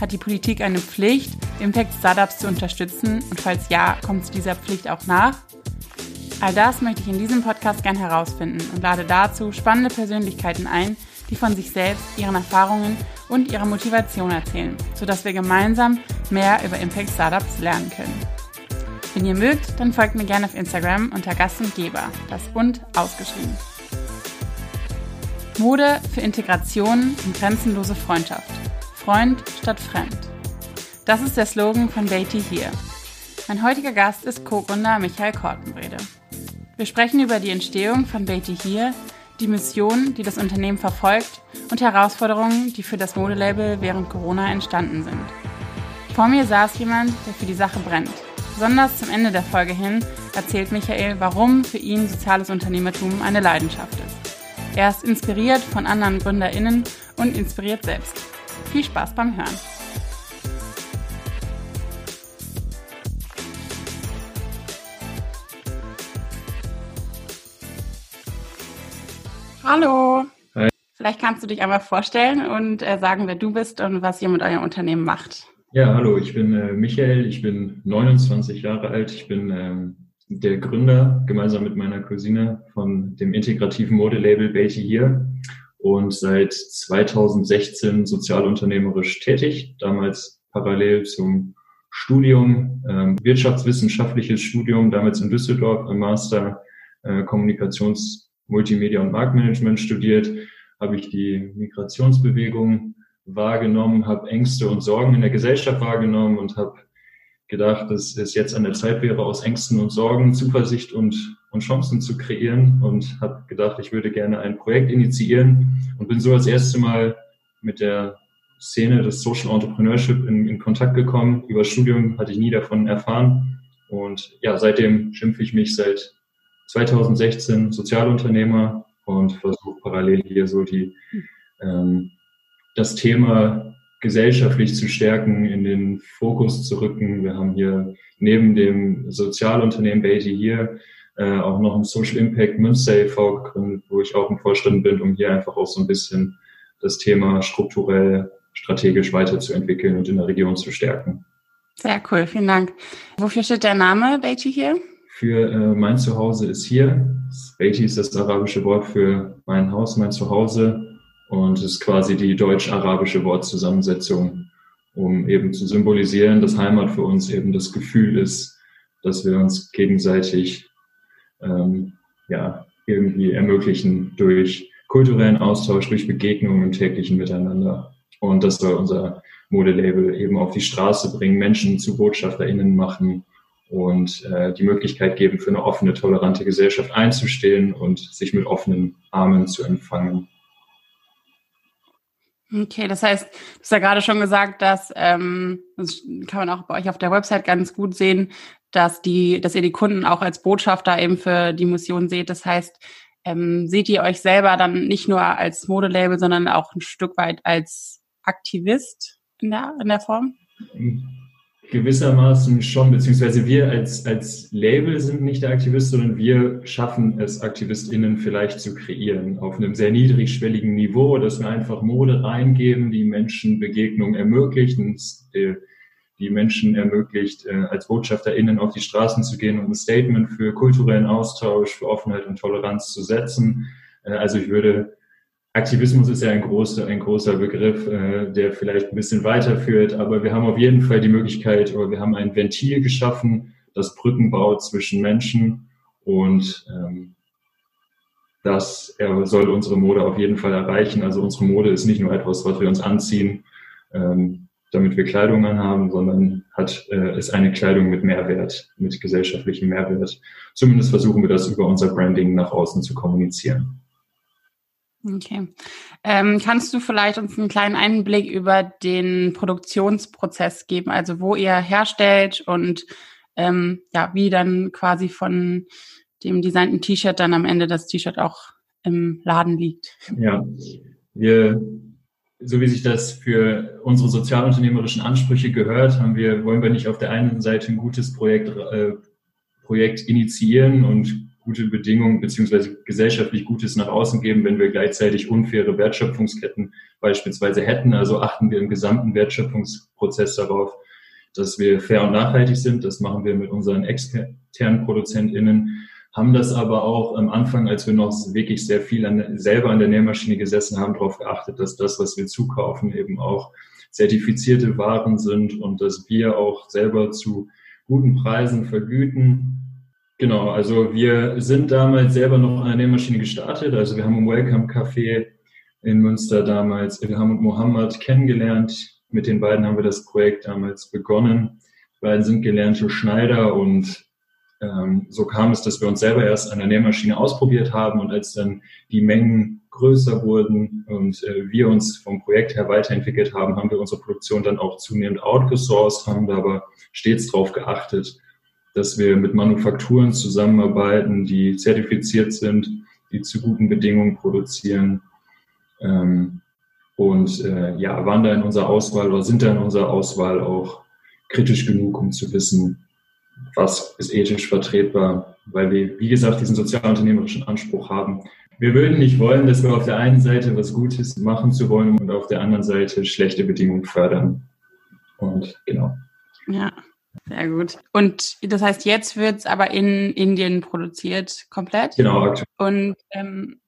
Hat die Politik eine Pflicht, Impact-Startups zu unterstützen und falls ja, kommt zu dieser Pflicht auch nach? All das möchte ich in diesem Podcast gern herausfinden und lade dazu spannende Persönlichkeiten ein, die von sich selbst, ihren Erfahrungen und ihrer Motivation erzählen, sodass wir gemeinsam mehr über Impact Startups lernen können. Wenn ihr mögt, dann folgt mir gerne auf Instagram unter Gast und Geber, das und ausgeschrieben. Mode für Integration und grenzenlose Freundschaft. Freund statt Fremd. Das ist der Slogan von Beatty hier. Mein heutiger Gast ist Co-Gründer Michael Kortenbrede. Wir sprechen über die Entstehung von Beatty hier, die Mission, die das Unternehmen verfolgt und Herausforderungen, die für das Modelabel während Corona entstanden sind. Vor mir saß jemand, der für die Sache brennt. Besonders zum Ende der Folge hin erzählt Michael, warum für ihn soziales Unternehmertum eine Leidenschaft ist. Er ist inspiriert von anderen GründerInnen und inspiriert selbst. Viel Spaß beim Hören. Hallo. Hi. Vielleicht kannst du dich einmal vorstellen und äh, sagen, wer du bist und was ihr mit eurem Unternehmen macht. Ja, hallo, ich bin äh, Michael, ich bin 29 Jahre alt, ich bin ähm, der Gründer gemeinsam mit meiner Cousine von dem integrativen Modelabel Beatty hier und seit 2016 sozialunternehmerisch tätig, damals parallel zum Studium, ähm, wirtschaftswissenschaftliches Studium, damals in Düsseldorf im Master äh, Kommunikations-, Multimedia und Marktmanagement studiert, habe ich die Migrationsbewegung wahrgenommen, habe Ängste und Sorgen in der Gesellschaft wahrgenommen und habe gedacht, dass es jetzt an der Zeit wäre, aus Ängsten und Sorgen Zuversicht und, und Chancen zu kreieren und habe gedacht, ich würde gerne ein Projekt initiieren und bin so als erste Mal mit der Szene des Social Entrepreneurship in, in Kontakt gekommen. Über Studium hatte ich nie davon erfahren und ja, seitdem schimpfe ich mich seit 2016 Sozialunternehmer und versuche parallel hier so die ähm, das Thema gesellschaftlich zu stärken, in den Fokus zu rücken. Wir haben hier neben dem Sozialunternehmen Beatty hier äh, auch noch ein Social Impact Münster e.V. gegründet, wo ich auch im Vorstand bin, um hier einfach auch so ein bisschen das Thema strukturell, strategisch weiterzuentwickeln und in der Region zu stärken. Sehr cool, vielen Dank. Wofür steht der Name Beatty hier? Für äh, mein Zuhause ist hier. Beatty ist das arabische Wort für mein Haus, mein Zuhause und ist quasi die deutsch-arabische Wortzusammensetzung, um eben zu symbolisieren, dass Heimat für uns eben das Gefühl ist, dass wir uns gegenseitig ähm, ja, irgendwie ermöglichen durch kulturellen Austausch, durch Begegnungen im täglichen Miteinander. Und das soll unser Modelabel eben auf die Straße bringen, Menschen zu BotschafterInnen machen und äh, die Möglichkeit geben, für eine offene, tolerante Gesellschaft einzustehen und sich mit offenen Armen zu empfangen. Okay, das heißt, du hast ja gerade schon gesagt, dass ähm, das kann man auch bei euch auf der Website ganz gut sehen, dass die, dass ihr die Kunden auch als Botschafter eben für die Mission seht. Das heißt, ähm, seht ihr euch selber dann nicht nur als Modelabel, sondern auch ein Stück weit als Aktivist in der, in der Form? Gewissermaßen schon, beziehungsweise wir als, als Label sind nicht der Aktivist, sondern wir schaffen es, AktivistInnen vielleicht zu kreieren auf einem sehr niedrigschwelligen Niveau, dass wir einfach Mode reingeben, die Menschen Begegnung ermöglicht und die, Menschen ermöglicht, äh, als BotschafterInnen auf die Straßen zu gehen und ein Statement für kulturellen Austausch, für Offenheit und Toleranz zu setzen. Äh, also ich würde Aktivismus ist ja ein großer, ein großer Begriff, äh, der vielleicht ein bisschen weiterführt, aber wir haben auf jeden Fall die Möglichkeit oder wir haben ein Ventil geschaffen, das Brücken baut zwischen Menschen und ähm, das er soll unsere Mode auf jeden Fall erreichen. Also unsere Mode ist nicht nur etwas, was wir uns anziehen, ähm, damit wir Kleidung anhaben, sondern hat, äh, ist eine Kleidung mit Mehrwert, mit gesellschaftlichem Mehrwert. Zumindest versuchen wir das über unser Branding nach außen zu kommunizieren. Okay. Ähm, kannst du vielleicht uns einen kleinen Einblick über den Produktionsprozess geben, also wo ihr herstellt und ähm, ja, wie dann quasi von dem designten T-Shirt dann am Ende das T-Shirt auch im Laden liegt? Ja, wir, so wie sich das für unsere sozialunternehmerischen Ansprüche gehört, haben wir, wollen wir nicht auf der einen Seite ein gutes Projekt, äh, Projekt initiieren und gute Bedingungen beziehungsweise gesellschaftlich Gutes nach außen geben, wenn wir gleichzeitig unfaire Wertschöpfungsketten beispielsweise hätten. Also achten wir im gesamten Wertschöpfungsprozess darauf, dass wir fair und nachhaltig sind. Das machen wir mit unseren externen ProduzentInnen, haben das aber auch am Anfang, als wir noch wirklich sehr viel an, selber an der Nähmaschine gesessen haben, darauf geachtet, dass das, was wir zukaufen, eben auch zertifizierte Waren sind und dass wir auch selber zu guten Preisen vergüten Genau, also wir sind damals selber noch an der Nähmaschine gestartet. Also wir haben im Welcome Café in Münster damals Ilham und Mohammed kennengelernt. Mit den beiden haben wir das Projekt damals begonnen. Die beiden sind gelernte Schneider und ähm, so kam es, dass wir uns selber erst an der Nähmaschine ausprobiert haben und als dann die Mengen größer wurden und äh, wir uns vom Projekt her weiterentwickelt haben, haben wir unsere Produktion dann auch zunehmend outgesourced, haben da aber stets darauf geachtet, dass wir mit Manufakturen zusammenarbeiten, die zertifiziert sind, die zu guten Bedingungen produzieren. Ähm, und äh, ja, waren da in unserer Auswahl oder sind da in unserer Auswahl auch kritisch genug, um zu wissen, was ist ethisch vertretbar, weil wir, wie gesagt, diesen sozialunternehmerischen Anspruch haben. Wir würden nicht wollen, dass wir auf der einen Seite was Gutes machen zu wollen und auf der anderen Seite schlechte Bedingungen fördern. Und genau. Ja, sehr gut. Und das heißt, jetzt wird es aber in Indien produziert, komplett? Genau, aktuell. Und ähm,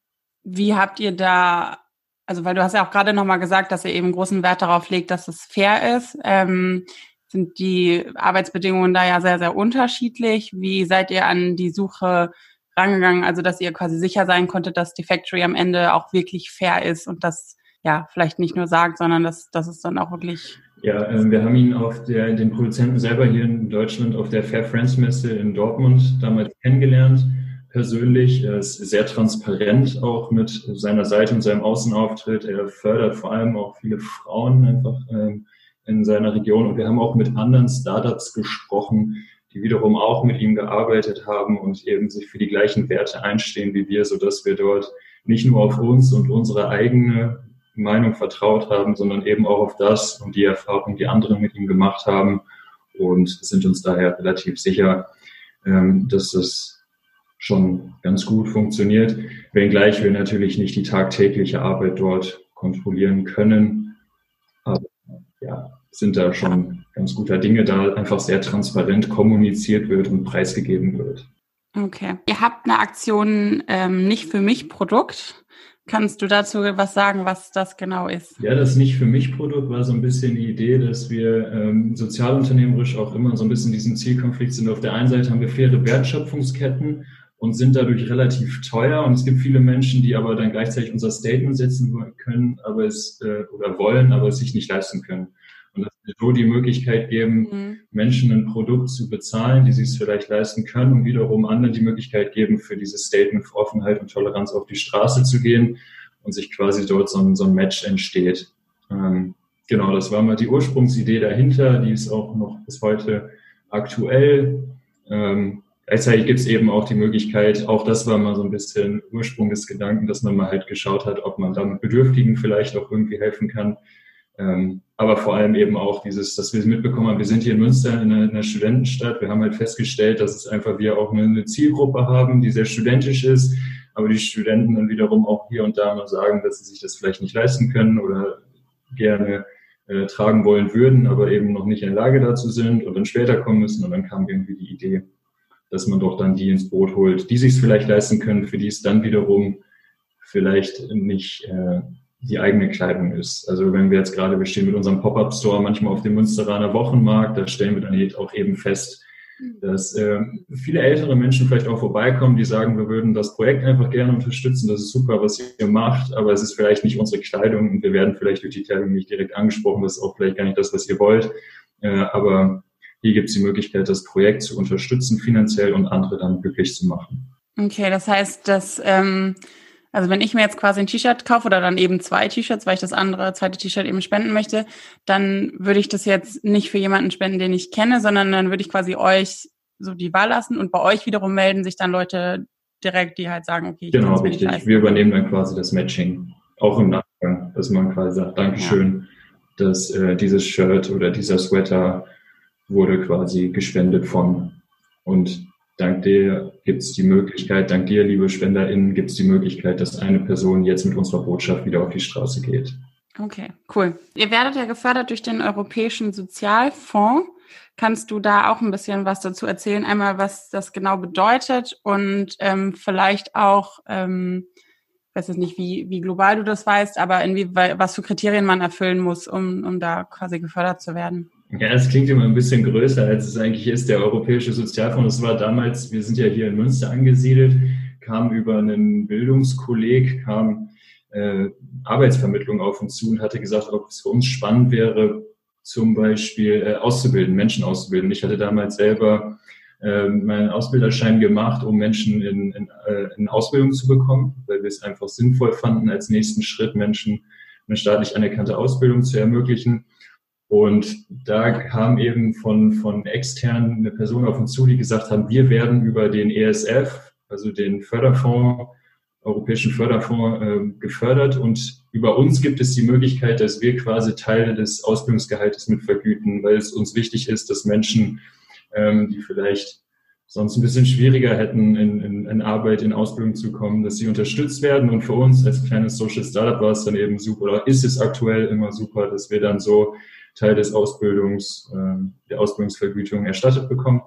wie habt ihr da, also weil du hast ja auch gerade nochmal gesagt, dass ihr eben großen Wert darauf legt, dass es fair ist. Ähm, sind die Arbeitsbedingungen da ja sehr, sehr unterschiedlich. Wie seid ihr an die Suche rangegangen? Also, dass ihr quasi sicher sein konntet, dass die Factory am Ende auch wirklich fair ist und das ja vielleicht nicht nur sagt, sondern dass, dass es dann auch wirklich ja, äh, wir haben ihn auf der, den Produzenten selber hier in Deutschland auf der Fair Friends Messe in Dortmund damals kennengelernt. Persönlich, er ist sehr transparent auch mit seiner Seite und seinem Außenauftritt. Er fördert vor allem auch viele Frauen einfach ähm, in seiner Region. Und wir haben auch mit anderen Startups gesprochen, die wiederum auch mit ihm gearbeitet haben und eben sich für die gleichen Werte einstehen wie wir, so dass wir dort nicht nur auf uns und unsere eigene Meinung vertraut haben, sondern eben auch auf das und die Erfahrung, die andere mit ihm gemacht haben und sind uns daher relativ sicher, ähm, dass es schon ganz gut funktioniert, wenngleich wir natürlich nicht die tagtägliche Arbeit dort kontrollieren können. Aber ja, sind da schon ganz guter Dinge, da einfach sehr transparent kommuniziert wird und preisgegeben wird. Okay. Ihr habt eine Aktion ähm, nicht für mich Produkt. Kannst du dazu was sagen, was das genau ist? Ja, das nicht für mich Produkt war so ein bisschen die Idee, dass wir ähm, sozialunternehmerisch auch immer so ein bisschen diesen Zielkonflikt sind. Auf der einen Seite haben wir faire Wertschöpfungsketten und sind dadurch relativ teuer. Und es gibt viele Menschen, die aber dann gleichzeitig unser Statement setzen können, aber es äh, oder wollen, aber es sich nicht leisten können. Und dass wir so die Möglichkeit geben, mhm. Menschen ein Produkt zu bezahlen, die sich es vielleicht leisten können und wiederum anderen die Möglichkeit geben, für dieses Statement für Offenheit und Toleranz auf die Straße zu gehen und sich quasi dort so ein, so ein Match entsteht. Ähm, genau, das war mal die Ursprungsidee dahinter, die ist auch noch bis heute aktuell. Ähm, gleichzeitig gibt es eben auch die Möglichkeit, auch das war mal so ein bisschen Ursprung des Gedanken, dass man mal halt geschaut hat, ob man damit Bedürftigen vielleicht auch irgendwie helfen kann. Ähm, aber vor allem eben auch dieses, dass wir mitbekommen haben, wir sind hier in Münster in einer, in einer, Studentenstadt. Wir haben halt festgestellt, dass es einfach wir auch eine, eine, Zielgruppe haben, die sehr studentisch ist, aber die Studenten dann wiederum auch hier und da mal sagen, dass sie sich das vielleicht nicht leisten können oder gerne äh, tragen wollen würden, aber eben noch nicht in der Lage dazu sind und dann später kommen müssen. Und dann kam irgendwie die Idee, dass man doch dann die ins Boot holt, die sich es vielleicht leisten können, für die es dann wiederum vielleicht nicht äh, die eigene Kleidung ist. Also wenn wir jetzt gerade, wir stehen mit unserem Pop-Up-Store manchmal auf dem Münsteraner Wochenmarkt, da stellen wir dann auch eben fest, dass äh, viele ältere Menschen vielleicht auch vorbeikommen, die sagen, wir würden das Projekt einfach gerne unterstützen, das ist super, was ihr macht, aber es ist vielleicht nicht unsere Kleidung und wir werden vielleicht durch die Kleidung nicht direkt angesprochen, das ist auch vielleicht gar nicht das, was ihr wollt, äh, aber hier gibt es die Möglichkeit, das Projekt zu unterstützen finanziell und andere dann glücklich zu machen. Okay, das heißt, dass ähm Also wenn ich mir jetzt quasi ein T-Shirt kaufe oder dann eben zwei T-Shirts, weil ich das andere zweite T-Shirt eben spenden möchte, dann würde ich das jetzt nicht für jemanden spenden, den ich kenne, sondern dann würde ich quasi euch so die Wahl lassen und bei euch wiederum melden sich dann Leute direkt, die halt sagen, okay, ich genau, richtig. Wir übernehmen dann quasi das Matching, auch im Nachgang, dass man quasi sagt, Dankeschön, ja. dass äh, dieses Shirt oder dieser Sweater wurde quasi gespendet von und Dank dir gibt es die Möglichkeit, dank dir, liebe SpenderInnen, gibt es die Möglichkeit, dass eine Person jetzt mit unserer Botschaft wieder auf die Straße geht. Okay, cool. Ihr werdet ja gefördert durch den Europäischen Sozialfonds. Kannst du da auch ein bisschen was dazu erzählen? Einmal, was das genau bedeutet und ähm, vielleicht auch, ähm, ich weiß jetzt nicht, wie, wie global du das weißt, aber inwieweit, was für Kriterien man erfüllen muss, um, um da quasi gefördert zu werden. Ja, es klingt immer ein bisschen größer, als es eigentlich ist. Der Europäische Sozialfonds, das war damals, wir sind ja hier in Münster angesiedelt, kam über einen Bildungskolleg, kam äh, Arbeitsvermittlung auf uns zu und hatte gesagt, ob es für uns spannend wäre, zum Beispiel äh, auszubilden, Menschen auszubilden. Ich hatte damals selber äh, meinen Ausbilderschein gemacht, um Menschen in, in, äh, in Ausbildung zu bekommen, weil wir es einfach sinnvoll fanden, als nächsten Schritt Menschen eine staatlich anerkannte Ausbildung zu ermöglichen. Und da kam eben von, von extern eine Person auf uns zu, die gesagt haben, wir werden über den ESF, also den Förderfonds, Europäischen Förderfonds, äh, gefördert. Und über uns gibt es die Möglichkeit, dass wir quasi Teile des Ausbildungsgehaltes mit vergüten, weil es uns wichtig ist, dass Menschen, ähm, die vielleicht sonst ein bisschen schwieriger hätten, in, in, in Arbeit, in Ausbildung zu kommen, dass sie unterstützt werden. Und für uns als kleines Social Startup war es dann eben super, oder ist es aktuell immer super, dass wir dann so Teil des Ausbildungs, äh, der Ausbildungsvergütung erstattet bekommen.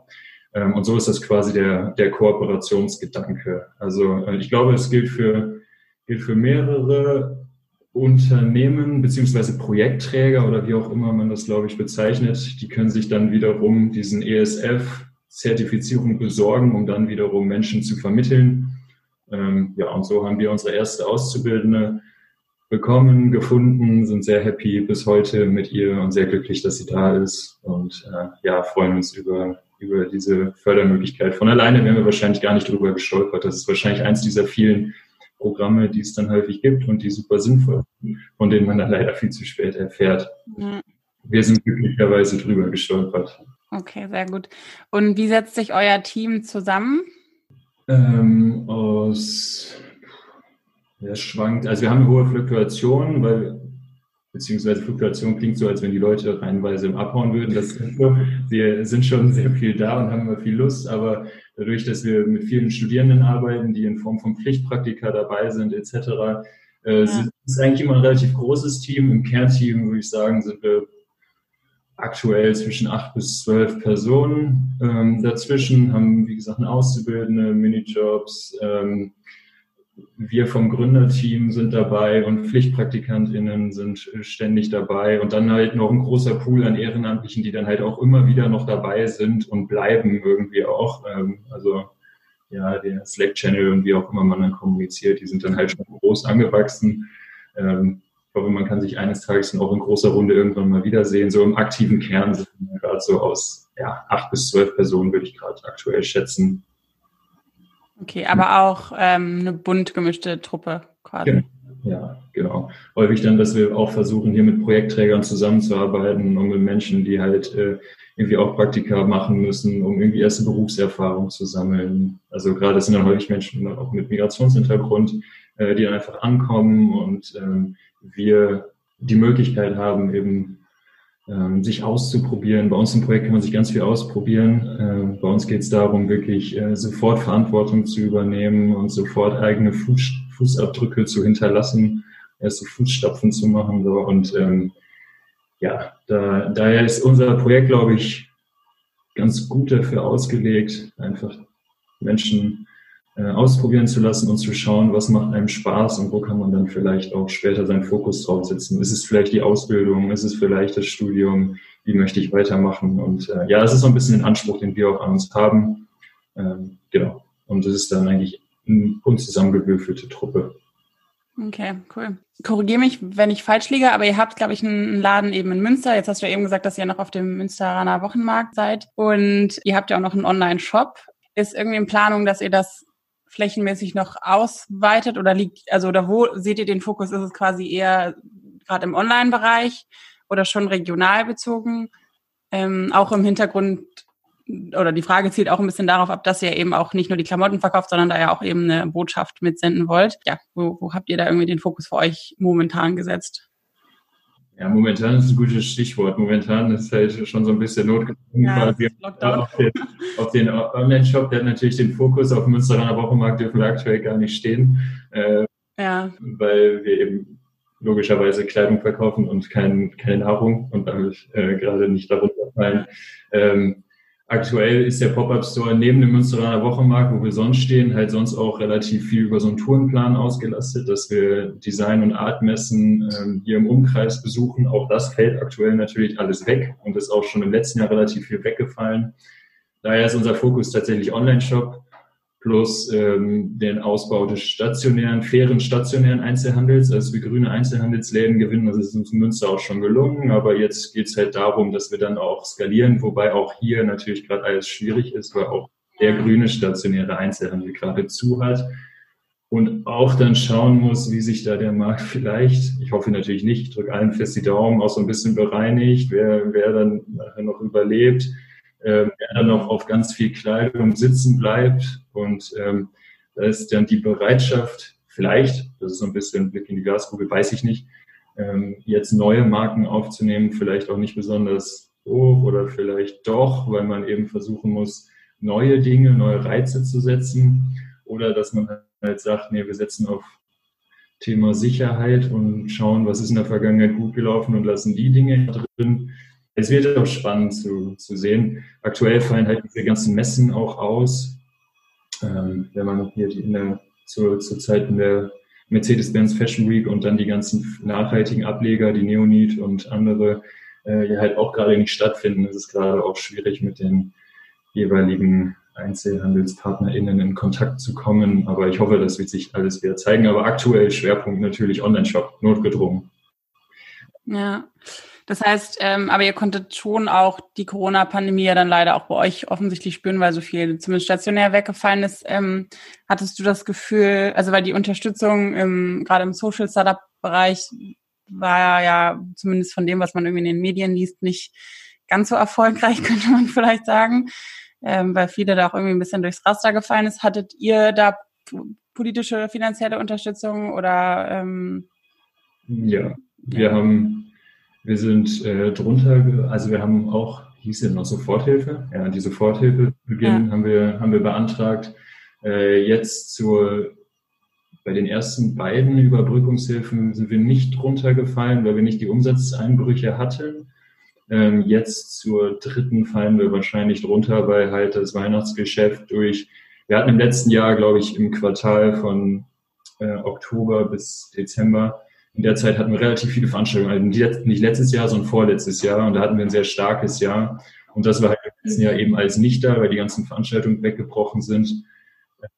Ähm, und so ist das quasi der, der Kooperationsgedanke. Also äh, ich glaube, es gilt für, gilt für mehrere Unternehmen beziehungsweise Projektträger oder wie auch immer man das, glaube ich, bezeichnet. Die können sich dann wiederum diesen ESF-Zertifizierung besorgen, um dann wiederum Menschen zu vermitteln. Ähm, ja, und so haben wir unsere erste Auszubildende bekommen, gefunden, sind sehr happy bis heute mit ihr und sehr glücklich, dass sie da ist und äh, ja, freuen uns über, über diese Fördermöglichkeit. Von alleine wären wir wahrscheinlich gar nicht drüber gestolpert. Das ist wahrscheinlich eins dieser vielen Programme, die es dann häufig gibt und die super sinnvoll sind, von denen man dann leider viel zu spät erfährt. Mhm. Wir sind glücklicherweise drüber gestolpert. Okay, sehr gut. Und wie setzt sich euer Team zusammen? Ähm, aus ja, schwankt. Also wir haben eine hohe Fluktuation, weil beziehungsweise Fluktuation klingt so, als wenn die Leute reinweise im Abhauen würden. Das ist so. Wir sind schon sehr viel da und haben immer viel Lust, aber dadurch, dass wir mit vielen Studierenden arbeiten, die in Form von Pflichtpraktika dabei sind, etc., äh, ja. ist eigentlich immer ein relativ großes Team. Im Kernteam würde ich sagen, sind wir aktuell zwischen acht bis zwölf Personen. Ähm, dazwischen haben, wie gesagt, eine Auszubildende, Minijobs, ähm, wir vom Gründerteam sind dabei und PflichtpraktikantInnen sind äh, ständig dabei und dann halt noch ein großer Pool an Ehrenamtlichen, die dann halt auch immer wieder noch dabei sind und bleiben irgendwie auch. Ähm, also ja, der Slack-Channel und wie auch immer man dann kommuniziert, die sind dann halt schon groß angewachsen. Ähm, ich hoffe, man kann sich eines Tages dann auch in großer Runde irgendwann mal wiedersehen. So im aktiven Kern sind wir gerade so aus ja, acht bis zwölf Personen, würde ich gerade aktuell schätzen. Okay, aber auch ähm, eine bunt gemischte Truppe quasi. Genau. Ja, genau. Häufig dann, dass wir auch versuchen, hier mit Projektträgern zusammenzuarbeiten und mit Menschen, die halt äh, irgendwie auch Praktika machen müssen, um irgendwie erste Berufserfahrung zu sammeln. Also gerade sind dann häufig Menschen auch mit Migrationshintergrund, äh, die dann einfach ankommen und ähm, wir die Möglichkeit haben, eben ähm, sich auszuprobieren. Bei uns im Projekt kann man sich ganz viel ausprobieren. Äh, bei uns geht es darum, wirklich äh, sofort Verantwortung zu übernehmen und sofort eigene Fuß, Fußabdrücke zu hinterlassen, erste Fußstapfen zu machen. So. Und ähm, ja, da, daher ist unser Projekt, glaube ich, ganz gut dafür ausgelegt, einfach Menschen äh, ausprobieren zu lassen und zu schauen, was macht einem Spaß und wo kann man dann vielleicht auch später seinen Fokus drauf setzen. Ist es vielleicht die Ausbildung? Ist es vielleicht das Studium? Wie möchte ich weitermachen? Und äh, ja, das ist so ein bisschen den Anspruch, den wir auch an uns haben. Ähm, genau. Und das ist dann eigentlich eine unzusammengewürfelte Truppe. Okay, cool. Korrigiere mich, wenn ich falsch liege, aber ihr habt, glaube ich, einen Laden eben in Münster. Jetzt hast du ja eben gesagt, dass ihr noch auf dem Münsteraner Wochenmarkt seid. Und ihr habt ja auch noch einen Online-Shop. Ist irgendwie in Planung, dass ihr das flächenmäßig noch ausweitet oder liegt, also oder wo seht ihr den Fokus? Ist es quasi eher gerade im Online-Bereich oder schon regional bezogen? Ähm, auch im Hintergrund oder die Frage zielt auch ein bisschen darauf ab, dass ihr eben auch nicht nur die Klamotten verkauft, sondern da ja auch eben eine Botschaft mitsenden wollt. Ja, wo, wo habt ihr da irgendwie den Fokus für euch momentan gesetzt? Ja, momentan ist ein gutes Stichwort. Momentan ist halt schon so ein bisschen notgedrungen ja, quasi auf den, auf den Online-Shop. Der hat natürlich den Fokus auf Münsteraner Wochenmarkt dürfen wir aktuell gar nicht stehen, äh, ja. weil wir eben logischerweise Kleidung verkaufen und kein, keine Nahrung und damit äh, gerade nicht darunter fallen. Ähm, Aktuell ist der Pop-Up-Store neben dem Münsteraner Wochenmarkt, wo wir sonst stehen, halt sonst auch relativ viel über so einen Tourenplan ausgelastet, dass wir Design- und Artmessen ähm, hier im Umkreis besuchen. Auch das fällt aktuell natürlich alles weg und ist auch schon im letzten Jahr relativ viel weggefallen. Daher ist unser Fokus tatsächlich Online-Shop plus ähm, den Ausbau des stationären, fairen stationären Einzelhandels. Also wir grüne Einzelhandelsläden gewinnen, das ist uns in Münster auch schon gelungen, aber jetzt geht es halt darum, dass wir dann auch skalieren, wobei auch hier natürlich gerade alles schwierig ist, weil auch der grüne stationäre Einzelhandel gerade zu hat. Und auch dann schauen muss, wie sich da der Markt vielleicht, ich hoffe natürlich nicht, ich drücke allen fest die Daumen, auch so ein bisschen bereinigt, wer, wer dann nachher noch überlebt ähm, er dann auch auf ganz viel Kleidung sitzen bleibt. Und ähm, da ist dann die Bereitschaft, vielleicht, das ist so ein bisschen ein Blick in die Glaskugel, weiß ich nicht, ähm, jetzt neue Marken aufzunehmen, vielleicht auch nicht besonders hoch oder vielleicht doch, weil man eben versuchen muss, neue Dinge, neue Reize zu setzen. Oder dass man halt sagt, nee, wir setzen auf Thema Sicherheit und schauen, was ist in der Vergangenheit gut gelaufen und lassen die Dinge drin es wird auch spannend zu, zu sehen. Aktuell fallen halt diese ganzen Messen auch aus. Ähm, wenn man hier die in der, zur, zur Zeit in der Mercedes-Benz Fashion Week und dann die ganzen nachhaltigen Ableger, die Neonit und andere, äh, ja halt auch gerade nicht stattfinden, ist es gerade auch schwierig mit den jeweiligen EinzelhandelspartnerInnen in Kontakt zu kommen. Aber ich hoffe, das wird sich alles wieder zeigen. Aber aktuell Schwerpunkt natürlich Online-Shop, notgedrungen. Ja, das heißt, ähm, aber ihr konntet schon auch die Corona-Pandemie ja dann leider auch bei euch offensichtlich spüren, weil so viel zumindest stationär weggefallen ist. Ähm, hattest du das Gefühl, also weil die Unterstützung im, gerade im Social Startup-Bereich war ja zumindest von dem, was man irgendwie in den Medien liest, nicht ganz so erfolgreich, könnte man vielleicht sagen, ähm, weil viele da auch irgendwie ein bisschen durchs Raster gefallen ist. Hattet ihr da politische, finanzielle Unterstützung oder? Ähm, ja, wir haben wir sind äh, drunter, also wir haben auch, hieß ja noch Soforthilfe, ja, die Soforthilfe Beginn ja. haben wir, haben wir beantragt. Äh, jetzt zur, bei den ersten beiden Überbrückungshilfen sind wir nicht drunter gefallen, weil wir nicht die Umsatzeinbrüche hatten. Ähm, jetzt zur dritten fallen wir wahrscheinlich drunter, weil halt das Weihnachtsgeschäft durch, wir hatten im letzten Jahr, glaube ich, im Quartal von äh, Oktober bis Dezember in der Zeit hatten wir relativ viele Veranstaltungen, also nicht letztes Jahr, sondern vorletztes Jahr. Und da hatten wir ein sehr starkes Jahr. Und das war halt im letzten Jahr eben alles nicht da, weil die ganzen Veranstaltungen weggebrochen sind.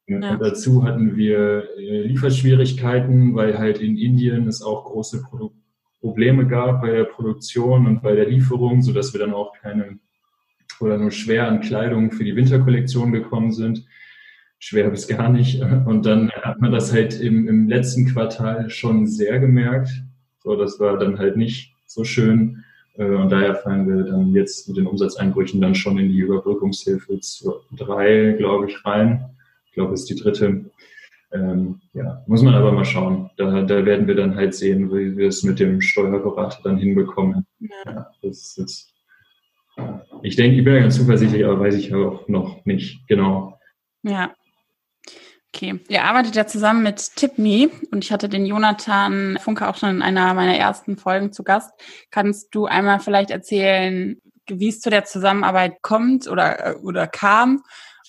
Ja. Und dazu hatten wir äh, Lieferschwierigkeiten, weil halt in Indien es auch große Produ Probleme gab bei der Produktion und bei der Lieferung, sodass wir dann auch keine oder nur schwer an Kleidung für die Winterkollektion gekommen sind schwer bis gar nicht. Und dann hat man das halt im, im letzten Quartal schon sehr gemerkt. So, das war dann halt nicht so schön. Äh, und daher fallen wir dann jetzt mit den Umsatzeinbrüchen dann schon in die Überbrückungshilfe zu drei, glaube ich, rein. Ich glaube, es ist die dritte. Ähm, ja, muss man aber mal schauen. Da, da werden wir dann halt sehen, wie wir es mit dem Steuerberater dann hinbekommen. Ja, das ist ich denke, ich bin ja ganz zuversichtlich, aber weiß ich auch noch nicht genau. Ja, Okay, ihr arbeitet ja zusammen mit TipMe und ich hatte den Jonathan Funke auch schon in einer meiner ersten Folgen zu Gast. Kannst du einmal vielleicht erzählen, wie es zu der Zusammenarbeit kommt oder, oder kam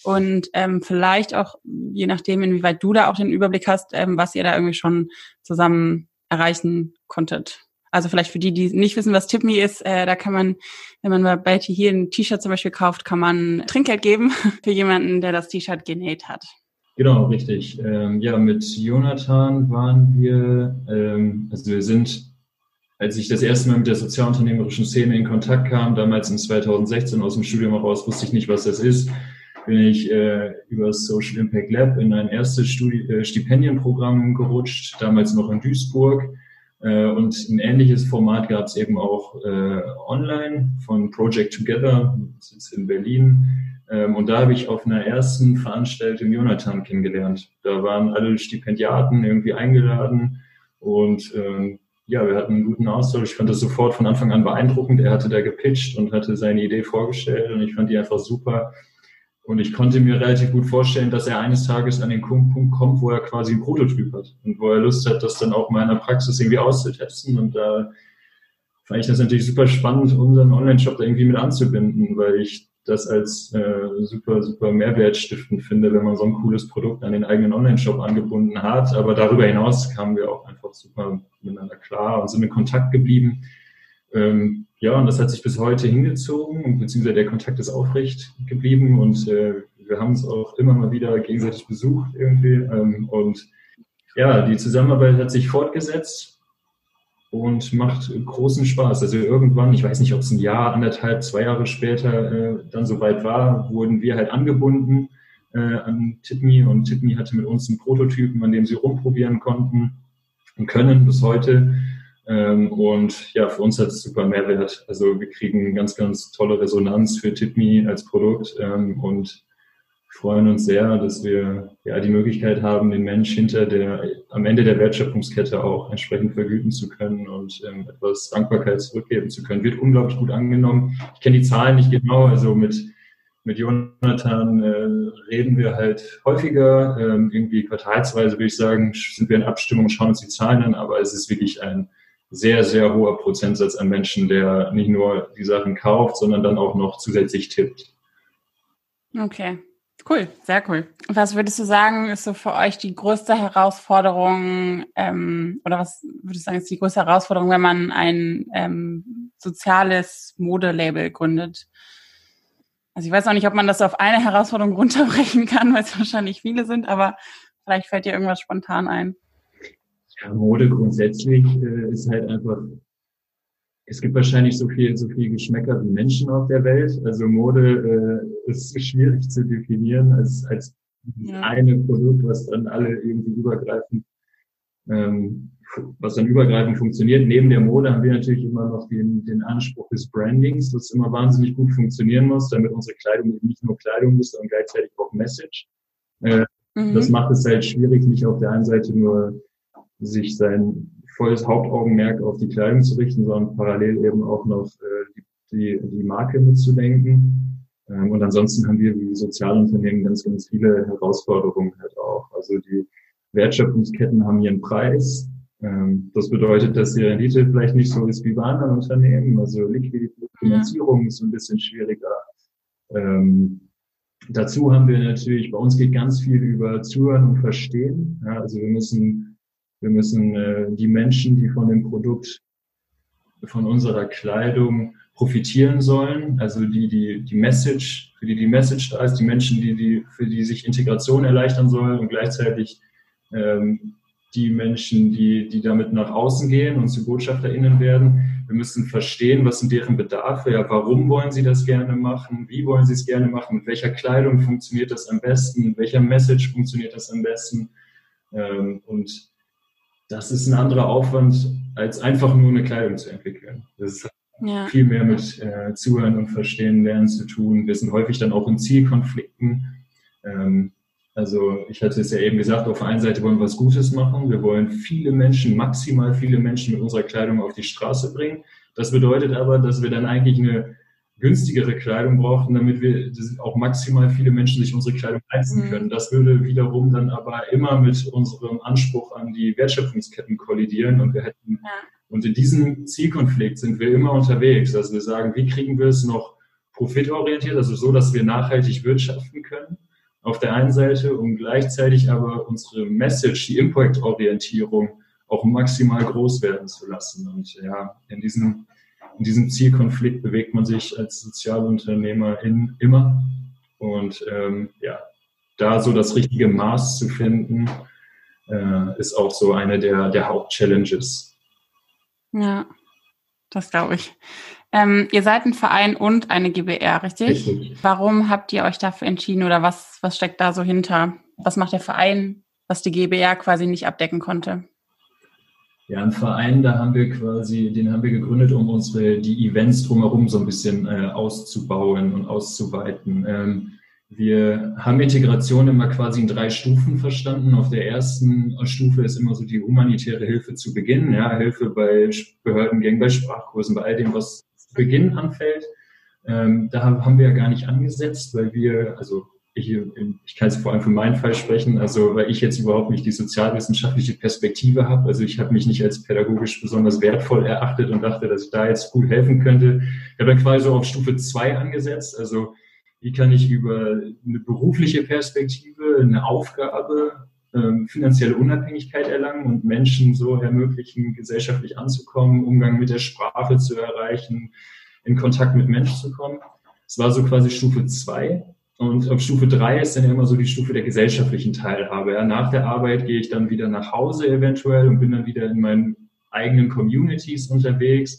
und ähm, vielleicht auch, je nachdem, inwieweit du da auch den Überblick hast, ähm, was ihr da irgendwie schon zusammen erreichen konntet. Also vielleicht für die, die nicht wissen, was TipMe ist, äh, da kann man, wenn man bei hier ein T-Shirt zum Beispiel kauft, kann man Trinkgeld geben für jemanden, der das T-Shirt genäht hat. Genau, richtig. Ähm, ja, mit Jonathan waren wir, ähm, also wir sind, als ich das erste Mal mit der sozialunternehmerischen Szene in Kontakt kam, damals in 2016 aus dem Studium heraus, wusste ich nicht, was das ist. bin ich äh, über das Social Impact Lab in ein erstes Studi äh, Stipendienprogramm gerutscht, damals noch in Duisburg. Äh, und ein ähnliches Format gab es eben auch äh, online von Project Together, sitzt in Berlin. Ähm, und da habe ich auf einer ersten Veranstaltung Jonathan kennengelernt. Da waren alle Stipendiaten irgendwie eingeladen und ähm, ja, wir hatten einen guten Austausch. Ich fand das sofort von Anfang an beeindruckend. Er hatte da gepitcht und hatte seine Idee vorgestellt und ich fand die einfach super. Und ich konnte mir relativ gut vorstellen, dass er eines Tages an den Punkt kommt, wo er quasi einen Prototyp hat und wo er Lust hat, das dann auch mal in der Praxis irgendwie auszutesten. Und da fand ich das natürlich super spannend, unseren Online-Shop da irgendwie mit anzubinden, weil ich das als äh, super, super mehrwertstiftend finde, wenn man so ein cooles Produkt an den eigenen Online-Shop angebunden hat. Aber darüber hinaus kamen wir auch einfach super miteinander klar und sind in Kontakt geblieben. Ähm, ja, und das hat sich bis heute hingezogen, beziehungsweise der Kontakt ist aufrecht geblieben und äh, wir haben uns auch immer mal wieder gegenseitig besucht irgendwie. Ähm, und ja, die Zusammenarbeit hat sich fortgesetzt und macht großen Spaß. Also irgendwann, ich weiß nicht, ob es ein Jahr, anderthalb, zwei Jahre später äh, dann soweit war, wurden wir halt angebunden äh, an Tipme und Tipme hatte mit uns einen Prototypen, an dem sie rumprobieren konnten und können bis heute. Ähm, und ja, für uns hat es super Mehrwert. Also wir kriegen ganz, ganz tolle Resonanz für Tipme als Produkt ähm, und freuen uns sehr, dass wir ja die Möglichkeit haben, den Mensch hinter der, am Ende der Wertschöpfungskette auch entsprechend vergüten zu können und ähm, etwas Dankbarkeit zurückgeben zu können. Wird unglaublich gut angenommen. Ich kenne die Zahlen nicht genau, also mit, mit Jonathan äh, reden wir halt häufiger, ähm, irgendwie quartalsweise würde ich sagen, sind wir in Abstimmung, schauen uns die Zahlen an, aber es ist wirklich ein sehr, sehr hoher Prozentsatz an Menschen, der nicht nur die Sachen kauft, sondern dann auch noch zusätzlich tippt. Okay, Cool, sehr cool. Was würdest du sagen, ist so für euch die größte Herausforderung ähm, oder was würdest du sagen, ist die größte Herausforderung, wenn man ein ähm, soziales Modelabel gründet? Also ich weiß auch nicht, ob man das auf eine Herausforderung runterbrechen kann, weil es wahrscheinlich viele sind, aber vielleicht fällt dir irgendwas spontan ein. Ja, Mode grundsätzlich äh, ist halt einfach es gibt wahrscheinlich so viel, so viel Geschmäcker wie Menschen auf der Welt. Also Mode äh, ist schwierig zu definieren als, als ja. eine Produkt, was dann alle irgendwie übergreifend, ähm, was dann übergreifend funktioniert. Neben der Mode haben wir natürlich immer noch den, den Anspruch des Brandings, das immer wahnsinnig gut funktionieren muss, damit unsere Kleidung eben nicht nur Kleidung ist, sondern gleichzeitig auch Message. Äh, mhm. Das macht es halt schwierig, nicht auf der einen Seite nur sich sein volles Hauptaugenmerk auf die Kleidung zu richten, sondern parallel eben auch noch äh, die, die Marke mitzudenken. Ähm, und ansonsten haben wir wie Sozialunternehmen ganz, ganz viele Herausforderungen halt auch. Also die Wertschöpfungsketten haben ihren Preis. Ähm, das bedeutet, dass die Rendite vielleicht nicht so ist wie bei anderen Unternehmen. Also Liquidität, Finanzierung ist ein bisschen schwieriger. Ähm, dazu haben wir natürlich, bei uns geht ganz viel über Zuhören und Verstehen. Ja, also wir müssen wir müssen äh, die Menschen, die von dem Produkt, von unserer Kleidung profitieren sollen, also die, die, die Message, für die die Message da ist, die Menschen, die, die, für die sich Integration erleichtern soll und gleichzeitig ähm, die Menschen, die, die damit nach außen gehen und zu BotschafterInnen werden. Wir müssen verstehen, was sind deren Bedarfe, ja, warum wollen sie das gerne machen, wie wollen sie es gerne machen, mit welcher Kleidung funktioniert das am besten, mit welcher Message funktioniert das am besten. Ähm, und das ist ein anderer Aufwand, als einfach nur eine Kleidung zu entwickeln. Das hat ja. viel mehr mit äh, Zuhören und Verstehen, Lernen zu tun. Wir sind häufig dann auch in Zielkonflikten. Ähm, also ich hatte es ja eben gesagt, auf der einen Seite wollen wir was Gutes machen. Wir wollen viele Menschen, maximal viele Menschen mit unserer Kleidung auf die Straße bringen. Das bedeutet aber, dass wir dann eigentlich eine günstigere Kleidung brauchten, damit wir auch maximal viele Menschen sich unsere Kleidung leisten mhm. können. Das würde wiederum dann aber immer mit unserem Anspruch an die Wertschöpfungsketten kollidieren und wir hätten ja. und in diesem Zielkonflikt sind wir immer unterwegs. Also wir sagen, wie kriegen wir es noch profitorientiert, also so, dass wir nachhaltig wirtschaften können auf der einen Seite und gleichzeitig aber unsere Message, die Impact-Orientierung auch maximal groß werden zu lassen. Und ja, in diesem in diesem Zielkonflikt bewegt man sich als Sozialunternehmerin immer. Und ähm, ja, da so das richtige Maß zu finden, äh, ist auch so eine der, der Hauptchallenges. Ja, das glaube ich. Ähm, ihr seid ein Verein und eine GBR, richtig? Richtig. Warum habt ihr euch dafür entschieden oder was, was steckt da so hinter? Was macht der Verein, was die GBR quasi nicht abdecken konnte? Ja, ein Verein, da haben wir quasi, den haben wir gegründet, um unsere die Events drumherum so ein bisschen äh, auszubauen und auszuweiten. Ähm, wir haben Integration immer quasi in drei Stufen verstanden. Auf der ersten Stufe ist immer so die humanitäre Hilfe zu Beginn, ja, Hilfe bei Behördengängen, bei Sprachkursen, bei all dem, was zu Beginn anfällt. Ähm, da haben wir ja gar nicht angesetzt, weil wir, also ich, ich kann jetzt vor allem für meinen Fall sprechen, also weil ich jetzt überhaupt nicht die sozialwissenschaftliche Perspektive habe. Also ich habe mich nicht als pädagogisch besonders wertvoll erachtet und dachte, dass ich da jetzt gut helfen könnte. Ich habe dann quasi so auf Stufe zwei angesetzt. Also wie kann ich über eine berufliche Perspektive, eine Aufgabe, ähm, finanzielle Unabhängigkeit erlangen und Menschen so ermöglichen, gesellschaftlich anzukommen, Umgang mit der Sprache zu erreichen, in Kontakt mit Menschen zu kommen. Das war so quasi Stufe zwei. Und auf Stufe drei ist dann immer so die Stufe der gesellschaftlichen Teilhabe. Ja, nach der Arbeit gehe ich dann wieder nach Hause eventuell und bin dann wieder in meinen eigenen Communities unterwegs.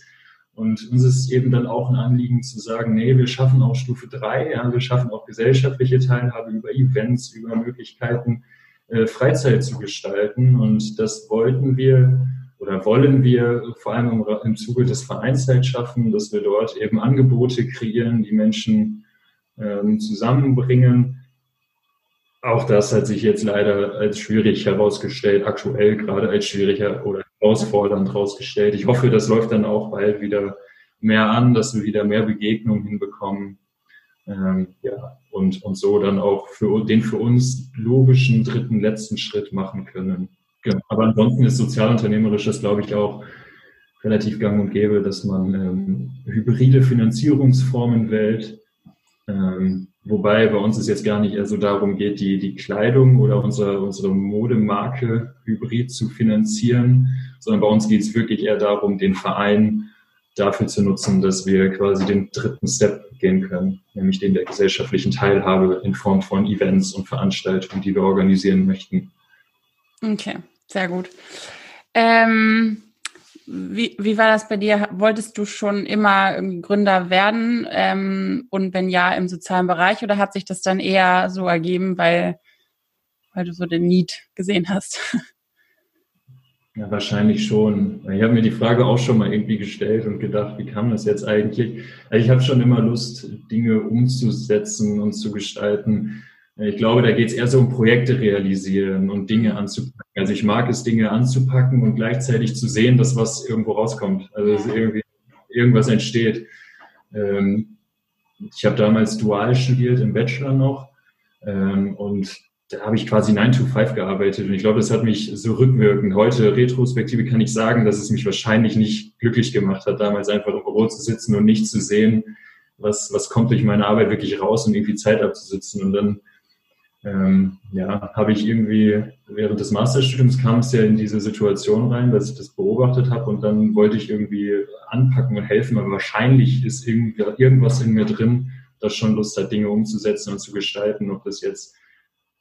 Und uns ist eben dann auch ein Anliegen zu sagen, nee, wir schaffen auch Stufe drei, ja, wir schaffen auch gesellschaftliche Teilhabe über Events, über Möglichkeiten, äh, Freizeit zu gestalten. Und das wollten wir oder wollen wir vor allem im, im Zuge des Vereinszeit schaffen, dass wir dort eben Angebote kreieren, die Menschen ähm, zusammenbringen. Auch das hat sich jetzt leider als schwierig herausgestellt, aktuell gerade als schwieriger oder herausfordernd herausgestellt. Ich hoffe, das läuft dann auch bald wieder mehr an, dass wir wieder mehr Begegnungen hinbekommen. Ähm, ja, und, und so dann auch für den für uns logischen dritten, letzten Schritt machen können. Genau. Aber ansonsten ist sozialunternehmerisch das, glaube ich, auch relativ gang und gäbe, dass man ähm, hybride Finanzierungsformen wählt, ähm, wobei bei uns es jetzt gar nicht eher so darum geht, die, die Kleidung oder unsere, unsere Modemarke hybrid zu finanzieren, sondern bei uns geht es wirklich eher darum, den Verein dafür zu nutzen, dass wir quasi den dritten Step gehen können, nämlich den der gesellschaftlichen Teilhabe in Form von Events und Veranstaltungen, die wir organisieren möchten. Okay, sehr gut. Ähm, wie, wie war das bei dir? Wolltest du schon immer Gründer werden? Ähm, und wenn ja, im sozialen Bereich oder hat sich das dann eher so ergeben, weil, weil du so den Need gesehen hast? Ja, wahrscheinlich schon. Ich habe mir die Frage auch schon mal irgendwie gestellt und gedacht, wie kam das jetzt eigentlich? Also ich habe schon immer Lust, Dinge umzusetzen und zu gestalten. Ich glaube, da geht es eher so um Projekte realisieren und Dinge anzupacken. Also ich mag es, Dinge anzupacken und gleichzeitig zu sehen, dass was irgendwo rauskommt. Also dass irgendwie irgendwas entsteht. Ähm, ich habe damals dual studiert im Bachelor noch ähm, und da habe ich quasi 9 to 5 gearbeitet und ich glaube, das hat mich so rückwirkend. Heute, Retrospektive, kann ich sagen, dass es mich wahrscheinlich nicht glücklich gemacht hat, damals einfach im Büro zu sitzen und nicht zu sehen, was, was kommt durch meine Arbeit wirklich raus und irgendwie Zeit abzusitzen. Und dann ähm, ja, habe ich irgendwie während des Masterstudiums kam es ja in diese Situation rein, dass ich das beobachtet habe und dann wollte ich irgendwie anpacken und helfen, aber wahrscheinlich ist irgendwas in mir drin, das schon Lust hat, Dinge umzusetzen und zu gestalten. Ob das jetzt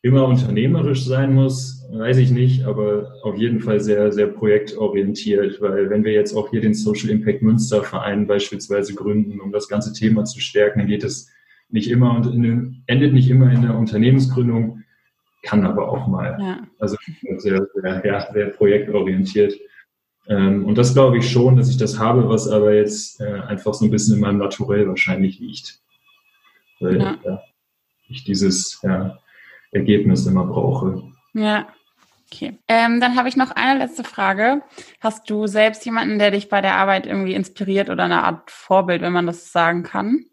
immer unternehmerisch sein muss, weiß ich nicht, aber auf jeden Fall sehr, sehr projektorientiert, weil wenn wir jetzt auch hier den Social Impact Münster Verein beispielsweise gründen, um das ganze Thema zu stärken, dann geht es nicht immer und in, endet nicht immer in der Unternehmensgründung, kann aber auch mal. Ja. Also sehr, sehr, ja, sehr projektorientiert. Ähm, und das glaube ich schon, dass ich das habe, was aber jetzt äh, einfach so ein bisschen in meinem Naturell wahrscheinlich liegt. Weil ja. Ja, ich dieses Ergebnis immer brauche. Ja. Okay. Ähm, dann habe ich noch eine letzte Frage. Hast du selbst jemanden, der dich bei der Arbeit irgendwie inspiriert oder eine Art Vorbild, wenn man das sagen kann?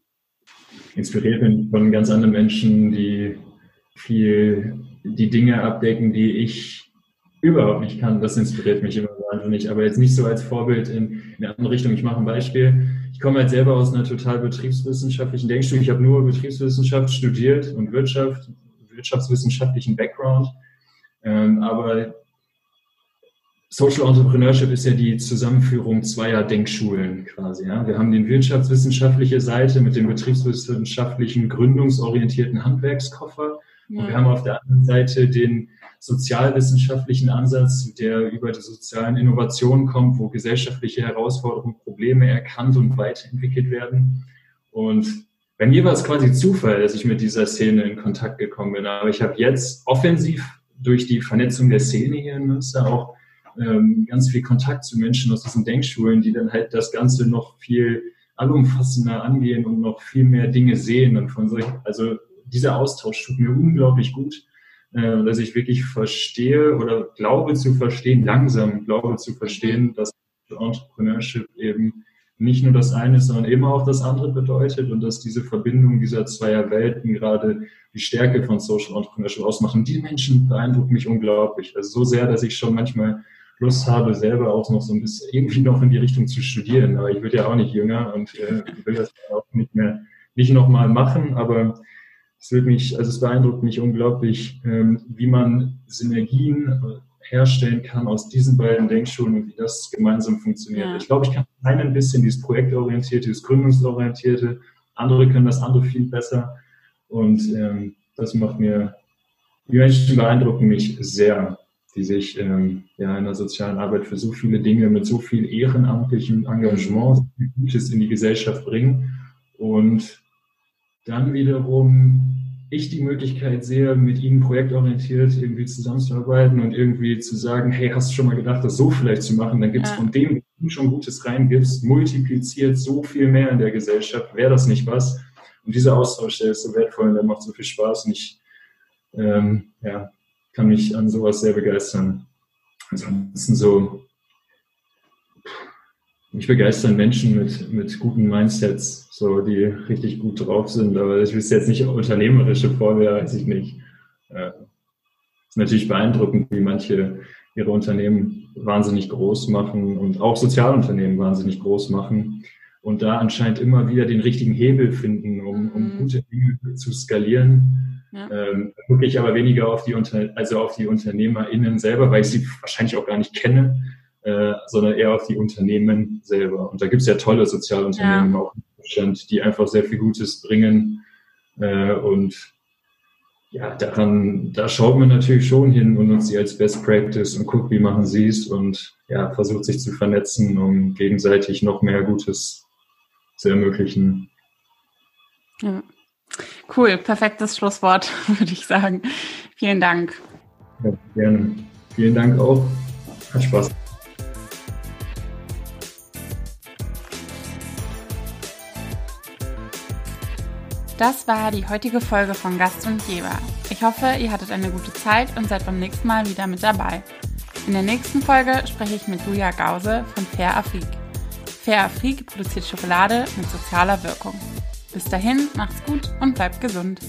Inspiriert bin von ganz anderen Menschen, die viel die Dinge abdecken, die ich überhaupt nicht kann. Das inspiriert mich immer wahnsinnig. Aber jetzt nicht so als Vorbild in, in eine andere Richtung. Ich mache ein Beispiel. Ich komme halt selber aus einer total betriebswissenschaftlichen Denkstuhl. Ich habe nur Betriebswissenschaft studiert und Wirtschaft, wirtschaftswissenschaftlichen Background. Ähm, aber Social Entrepreneurship ist ja die Zusammenführung zweier Denkschulen quasi. Ja. Wir haben die wirtschaftswissenschaftliche Seite mit dem betriebswissenschaftlichen gründungsorientierten Handwerkskoffer. Ja. Und wir haben auf der anderen Seite den sozialwissenschaftlichen Ansatz, der über die sozialen Innovationen kommt, wo gesellschaftliche Herausforderungen, Probleme erkannt und weiterentwickelt werden. Und bei mir war es quasi Zufall, dass ich mit dieser Szene in Kontakt gekommen bin. Aber ich habe jetzt offensiv durch die Vernetzung der Szene hier in Münster auch ähm, ganz viel Kontakt zu Menschen aus diesen Denkschulen, die dann halt das Ganze noch viel allumfassender angehen und noch viel mehr Dinge sehen. Und von solchen, also dieser Austausch tut mir unglaublich gut, äh, dass ich wirklich verstehe oder glaube zu verstehen, langsam glaube zu verstehen, dass Entrepreneurship eben nicht nur das eine, sondern eben auch das andere bedeutet und dass diese Verbindung dieser zweier Welten gerade die Stärke von Social Entrepreneurship ausmachen. Die Menschen beeindrucken mich unglaublich. Also so sehr, dass ich schon manchmal Lust habe, selber auch noch so ein bisschen irgendwie noch in die Richtung zu studieren. Aber ich würde ja auch nicht jünger und äh, will das auch nicht mehr, nicht nochmal machen. Aber es wird mich, also es beeindruckt mich unglaublich, ähm, wie man Synergien herstellen kann aus diesen beiden Denkschulen und wie das gemeinsam funktioniert. Ja. Ich glaube, ich kann ein bisschen dieses projektorientierte, dieses gründungsorientierte. Andere können das andere viel besser. Und ähm, das macht mir, die Menschen beeindrucken mich sehr die sich ähm, ja, in der sozialen Arbeit für so viele Dinge mit so viel ehrenamtlichem Engagement so viel Gutes in die Gesellschaft bringen. Und dann wiederum ich die Möglichkeit sehe, mit ihnen projektorientiert irgendwie zusammenzuarbeiten und irgendwie zu sagen, hey, hast du schon mal gedacht, das so vielleicht zu machen? Dann gibt es ja. von dem, wie du schon Gutes reingibst, multipliziert so viel mehr in der Gesellschaft. Wäre das nicht was? Und dieser Austausch, der ist so wertvoll und der macht so viel Spaß. Und ich ähm, ja, kann mich an sowas sehr begeistern. Ansonsten so, mich begeistern Menschen mit, mit guten Mindsets, so, die richtig gut drauf sind, aber ich will jetzt nicht unternehmerische Vorwehr, weiß ich nicht. Äh, ist natürlich beeindruckend, wie manche ihre Unternehmen wahnsinnig groß machen und auch Sozialunternehmen wahnsinnig groß machen und da anscheinend immer wieder den richtigen Hebel finden, um, um mhm. gute Dinge zu skalieren ja. Ähm, wirklich aber weniger auf die, Unter also auf die UnternehmerInnen selber, weil ich sie wahrscheinlich auch gar nicht kenne, äh, sondern eher auf die Unternehmen selber. Und da gibt es ja tolle Sozialunternehmen ja. auch in Deutschland, die einfach sehr viel Gutes bringen. Äh, und ja, daran, da schaut man natürlich schon hin und nutzt sie als Best Practice und guckt, wie machen sie es und ja, versucht sich zu vernetzen, um gegenseitig noch mehr Gutes zu ermöglichen. Ja. Cool, perfektes Schlusswort, würde ich sagen. Vielen Dank. Ja, gerne. Vielen Dank auch. Hat Spaß. Das war die heutige Folge von Gast und Geber. Ich hoffe, ihr hattet eine gute Zeit und seid beim nächsten Mal wieder mit dabei. In der nächsten Folge spreche ich mit Julia Gause von Fair Afrik. Fair Afrik produziert Schokolade mit sozialer Wirkung. Bis dahin, macht's gut und bleibt gesund.